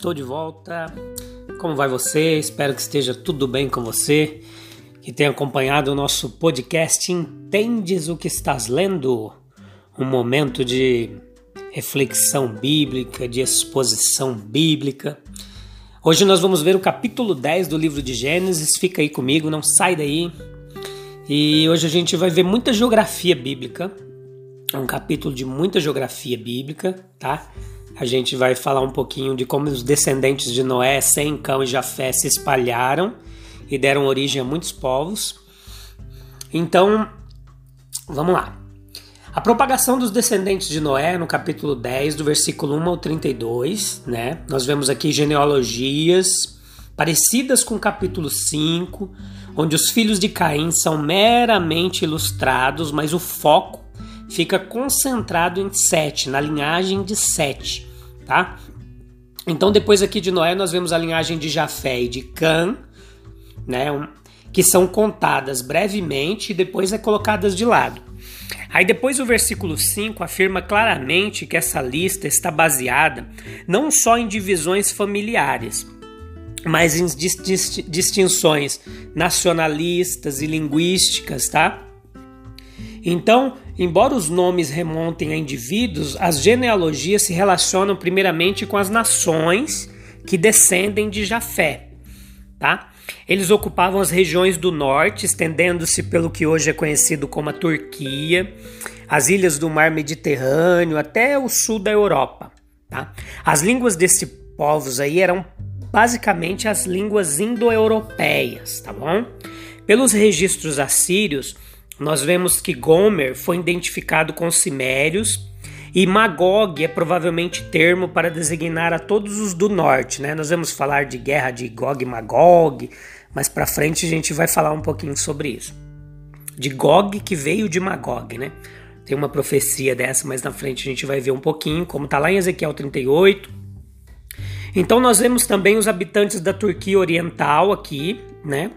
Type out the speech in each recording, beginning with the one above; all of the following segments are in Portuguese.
Estou de volta. Como vai você? Espero que esteja tudo bem com você. Que tenha acompanhado o nosso podcast Entendes o que estás lendo? Um momento de reflexão bíblica, de exposição bíblica. Hoje nós vamos ver o capítulo 10 do livro de Gênesis. Fica aí comigo, não sai daí. E hoje a gente vai ver muita geografia bíblica. É um capítulo de muita geografia bíblica, tá? A gente vai falar um pouquinho de como os descendentes de Noé, Sem, Cão e Jafé se espalharam e deram origem a muitos povos. Então, vamos lá. A propagação dos descendentes de Noé, no capítulo 10, do versículo 1 ao 32, né? Nós vemos aqui genealogias parecidas com o capítulo 5, onde os filhos de Caim são meramente ilustrados, mas o foco fica concentrado em Sete, na linhagem de Sete tá? Então depois aqui de Noé nós vemos a linhagem de Jafé e de Cã, né, que são contadas brevemente e depois é colocadas de lado. Aí depois o versículo 5 afirma claramente que essa lista está baseada não só em divisões familiares, mas em distinções nacionalistas e linguísticas, tá? Então, embora os nomes remontem a indivíduos, as genealogias se relacionam primeiramente com as nações que descendem de Jafé, tá? Eles ocupavam as regiões do norte, estendendo-se pelo que hoje é conhecido como a Turquia, as ilhas do mar Mediterrâneo até o sul da Europa, tá? As línguas desses povos aí eram basicamente as línguas indo-europeias, tá bom? Pelos registros assírios, nós vemos que Gomer foi identificado com Cimérios e Magog é provavelmente termo para designar a todos os do norte, né? Nós vamos falar de guerra de Gog e Magog, mas para frente a gente vai falar um pouquinho sobre isso. De Gog que veio de Magog, né? Tem uma profecia dessa, mas na frente a gente vai ver um pouquinho, como está lá em Ezequiel 38. Então nós vemos também os habitantes da Turquia Oriental aqui, né?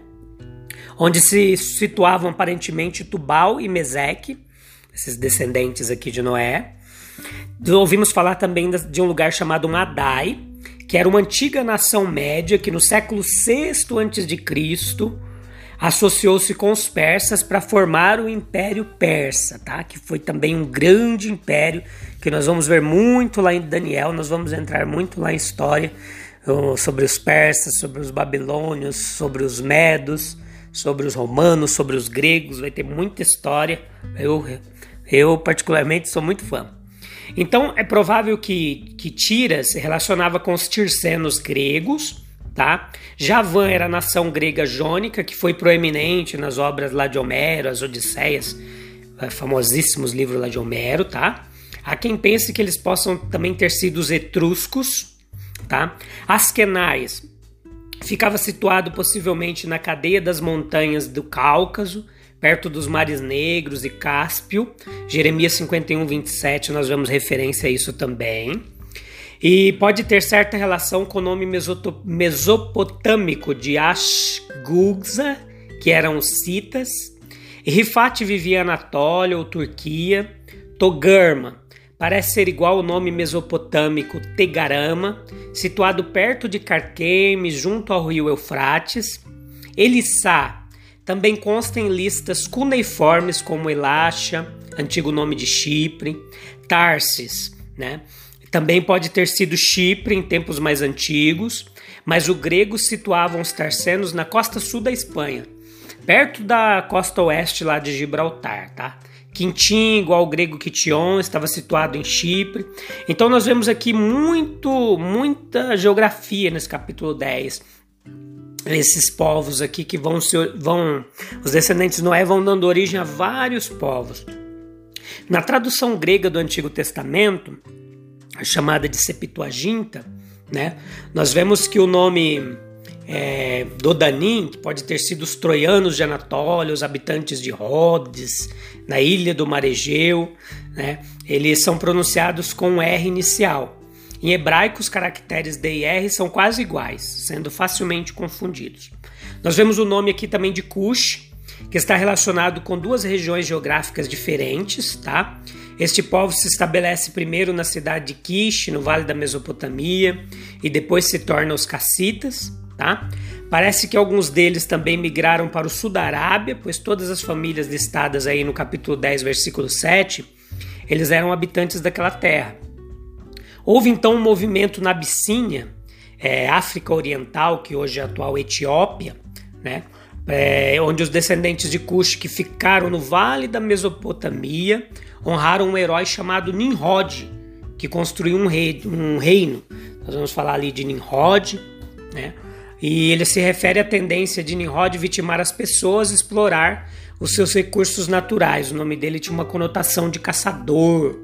Onde se situavam aparentemente Tubal e Meseque, esses descendentes aqui de Noé. Ouvimos falar também de um lugar chamado Madai, que era uma antiga nação média que no século VI a.C. associou-se com os persas para formar o Império Persa, tá? que foi também um grande império que nós vamos ver muito lá em Daniel, nós vamos entrar muito lá em história sobre os persas, sobre os babilônios, sobre os medos sobre os romanos, sobre os gregos, vai ter muita história. Eu, eu particularmente sou muito fã. Então é provável que, que Tira se relacionava com os tircenos gregos, tá? Javan era a nação grega jônica que foi proeminente nas obras lá de Homero, as Odisseias, eh, famosíssimos livros lá de Homero, tá? Há quem pense que eles possam também ter sido os etruscos, tá? Askenais Ficava situado possivelmente na cadeia das montanhas do Cáucaso, perto dos mares Negros e Cáspio. Jeremias 51, 27, nós vemos referência a isso também. E pode ter certa relação com o nome mesopotâmico de Ashgugza, que eram os citas. Rifat vivia Anatólia ou Turquia. Togarma Parece ser igual ao nome mesopotâmico Tegarama, situado perto de Carquemes, junto ao rio Eufrates. Elissá também consta em listas cuneiformes como Elasha, antigo nome de Chipre, Tarsis, né? Também pode ter sido Chipre em tempos mais antigos, mas o grego situava os tarcenos na costa sul da Espanha, perto da costa oeste lá de Gibraltar, tá? Quintim, igual ao grego Kition, estava situado em Chipre. Então nós vemos aqui muito, muita geografia nesse capítulo 10. esses povos aqui que vão se vão os descendentes de Noé vão dando origem a vários povos. Na tradução grega do Antigo Testamento, a chamada de Septuaginta, né, nós vemos que o nome é, Dodanim, que pode ter sido os troianos de Anatólia, os habitantes de Rhodes, na ilha do Mar Egeu, né, eles são pronunciados com R inicial. Em hebraico, os caracteres D e R são quase iguais, sendo facilmente confundidos. Nós vemos o nome aqui também de Cush, que está relacionado com duas regiões geográficas diferentes, tá? Este povo se estabelece primeiro na cidade de Kish, no vale da Mesopotâmia, e depois se torna os cassitas, tá? Parece que alguns deles também migraram para o sul da Arábia, pois todas as famílias listadas aí no capítulo 10, versículo 7, eles eram habitantes daquela terra. Houve então um movimento na Abissínia, é, África Oriental, que hoje é a atual Etiópia, né? É, onde os descendentes de Cush que ficaram no vale da Mesopotâmia honraram um herói chamado Nimrod, que construiu um, rei, um reino. Nós vamos falar ali de Nimrod, né? E ele se refere à tendência de Nimrod vitimar as pessoas, explorar os seus recursos naturais. O nome dele tinha uma conotação de caçador,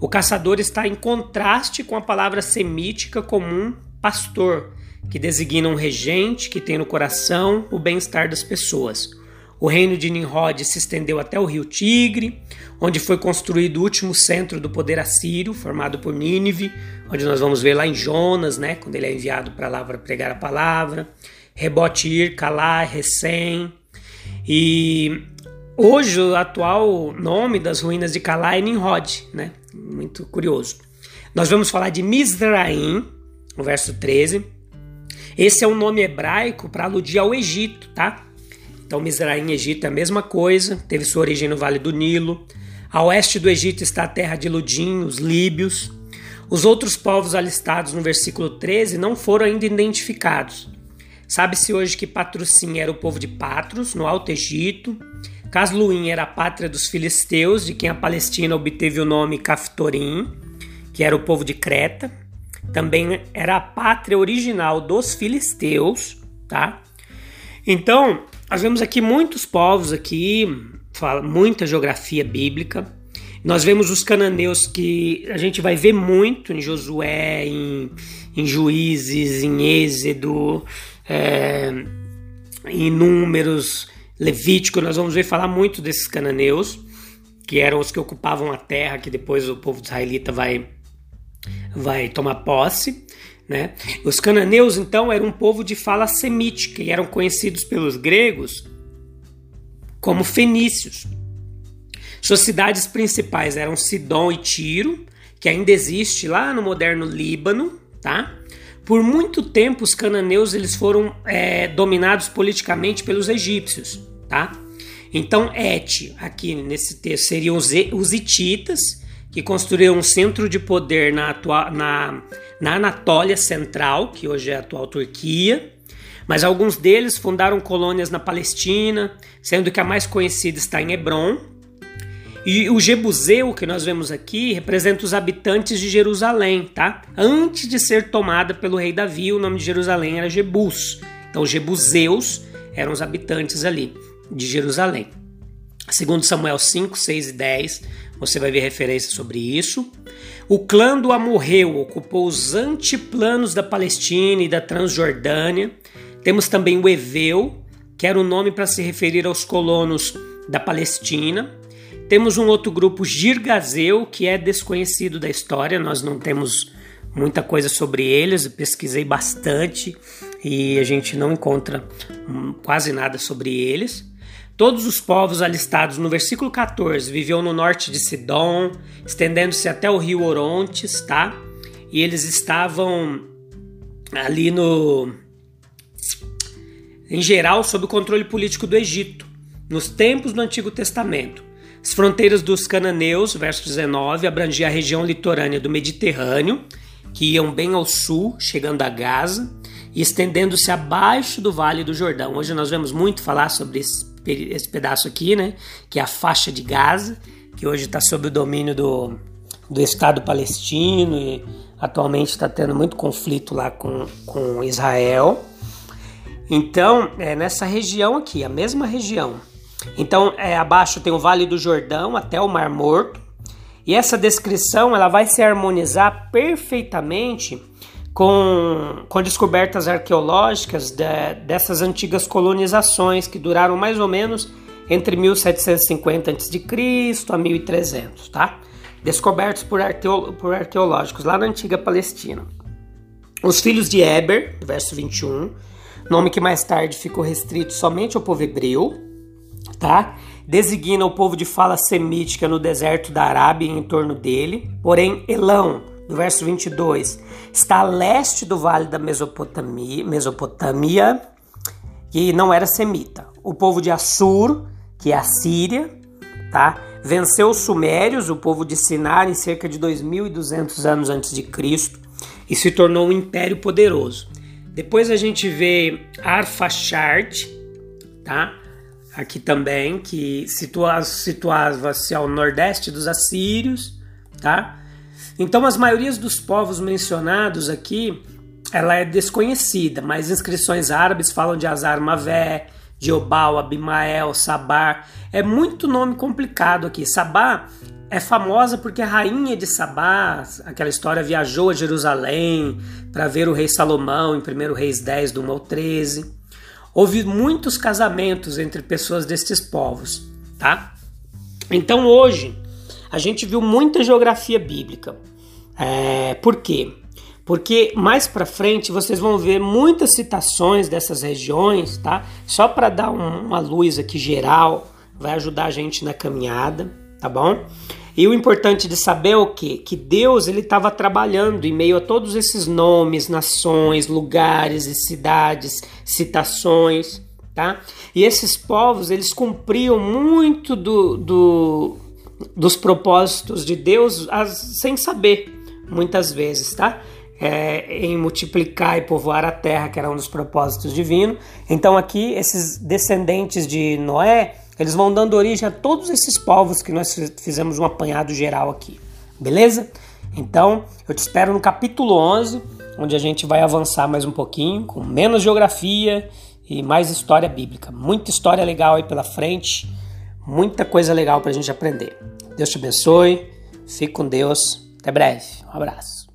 o caçador está em contraste com a palavra semítica comum pastor, que designa um regente que tem no coração o bem-estar das pessoas. O reino de Nimrod se estendeu até o rio Tigre, onde foi construído o último centro do poder assírio, formado por Nínive, onde nós vamos ver lá em Jonas, né, quando ele é enviado para lá para pregar a palavra, Rebotir, Calá, Recém. E hoje o atual nome das ruínas de Calá é Nimrod, né? muito curioso. Nós vamos falar de Mizraim, no verso 13. Esse é um nome hebraico para aludir ao Egito, tá? Então, Mizraim, Egito é a mesma coisa, teve sua origem no Vale do Nilo. A oeste do Egito está a terra de Ludim, os líbios. Os outros povos alistados no versículo 13 não foram ainda identificados. Sabe-se hoje que Patrocim era o povo de Patros, no Alto Egito. Casluim era a pátria dos filisteus, de quem a Palestina obteve o nome Caftorim, que era o povo de Creta. Também era a pátria original dos filisteus, tá? Então, nós vemos aqui muitos povos aqui, muita geografia bíblica. Nós vemos os cananeus que a gente vai ver muito em Josué, em, em Juízes, em Êxodo, é, em Números, Levítico, nós vamos ver falar muito desses cananeus, que eram os que ocupavam a terra, que depois o povo israelita vai, vai tomar posse. Né? Os cananeus, então, eram um povo de fala semítica e eram conhecidos pelos gregos como fenícios. Suas cidades principais eram Sidom e Tiro, que ainda existe lá no moderno Líbano, tá? Por muito tempo, os cananeus eles foram é, dominados politicamente pelos egípcios, tá? Então, Et, aqui nesse texto, seriam os, hititas, que construíram um centro de poder na, atua, na, na Anatólia Central, que hoje é a atual Turquia, mas alguns deles fundaram colônias na Palestina, sendo que a mais conhecida está em Hebron, e o Jebuseu que nós vemos aqui representa os habitantes de Jerusalém, tá? Antes de ser tomada pelo rei Davi, o nome de Jerusalém era Jebus. Então, os Jebuseus eram os habitantes ali de Jerusalém. Segundo Samuel 5, 6 e 10, você vai ver referência sobre isso. O clã do Amorreu ocupou os antiplanos da Palestina e da Transjordânia. Temos também o Eveu, que era o nome para se referir aos colonos da Palestina. Temos um outro grupo, Girgazeu, que é desconhecido da história, nós não temos muita coisa sobre eles, eu pesquisei bastante e a gente não encontra hum, quase nada sobre eles. Todos os povos alistados no versículo 14 viviam no norte de Sidom, estendendo-se até o rio Orontes, tá? E eles estavam ali no em geral sob o controle político do Egito, nos tempos do Antigo Testamento. As fronteiras dos cananeus, verso 19, abrangia a região litorânea do Mediterrâneo, que iam bem ao sul, chegando a Gaza, e estendendo-se abaixo do Vale do Jordão. Hoje nós vemos muito falar sobre esse, esse pedaço aqui, né, que é a faixa de Gaza, que hoje está sob o domínio do, do Estado palestino e atualmente está tendo muito conflito lá com, com Israel. Então, é nessa região aqui, a mesma região. Então, é, abaixo tem o Vale do Jordão até o Mar Morto. E essa descrição ela vai se harmonizar perfeitamente com, com descobertas arqueológicas de, dessas antigas colonizações que duraram mais ou menos entre 1750 a.C. a 1300, tá? Descobertos por, por arqueológicos lá na antiga Palestina. Os filhos de Eber, verso 21, nome que mais tarde ficou restrito somente ao povo hebreu, tá? Designa o povo de fala semítica no deserto da Arábia e em torno dele. Porém, Elão, do verso 22, está a leste do vale da Mesopotâmia, Mesopotâmia que não era semita. O povo de Assur, que é a Síria, tá? Venceu os sumérios, o povo de Sinar, em cerca de 2.200 anos antes de Cristo e se tornou um império poderoso. Depois a gente vê Arfaxad, tá? Aqui também, que situava-se ao nordeste dos assírios, tá? Então, as maiorias dos povos mencionados aqui, ela é desconhecida, mas inscrições árabes falam de Azar Mavé, de Obal, Abimael, Sabar. É muito nome complicado aqui. Sabá é famosa porque a rainha de Sabá, aquela história, viajou a Jerusalém para ver o rei Salomão em 1 Reis 10, do 1 ao 13. Houve muitos casamentos entre pessoas destes povos, tá? Então hoje a gente viu muita geografia bíblica. É, por quê? Porque mais para frente vocês vão ver muitas citações dessas regiões, tá? Só para dar um, uma luz aqui geral, vai ajudar a gente na caminhada tá bom? E o importante de saber é o que? Que Deus ele estava trabalhando em meio a todos esses nomes, nações, lugares e cidades, citações, tá? E esses povos eles cumpriam muito do, do dos propósitos de Deus as, sem saber, muitas vezes, tá? É, em multiplicar e povoar a terra, que era um dos propósitos divinos. Então aqui esses descendentes de Noé eles vão dando origem a todos esses povos que nós fizemos um apanhado geral aqui. Beleza? Então, eu te espero no capítulo 11, onde a gente vai avançar mais um pouquinho, com menos geografia e mais história bíblica. Muita história legal aí pela frente, muita coisa legal para a gente aprender. Deus te abençoe, fique com Deus, até breve, um abraço.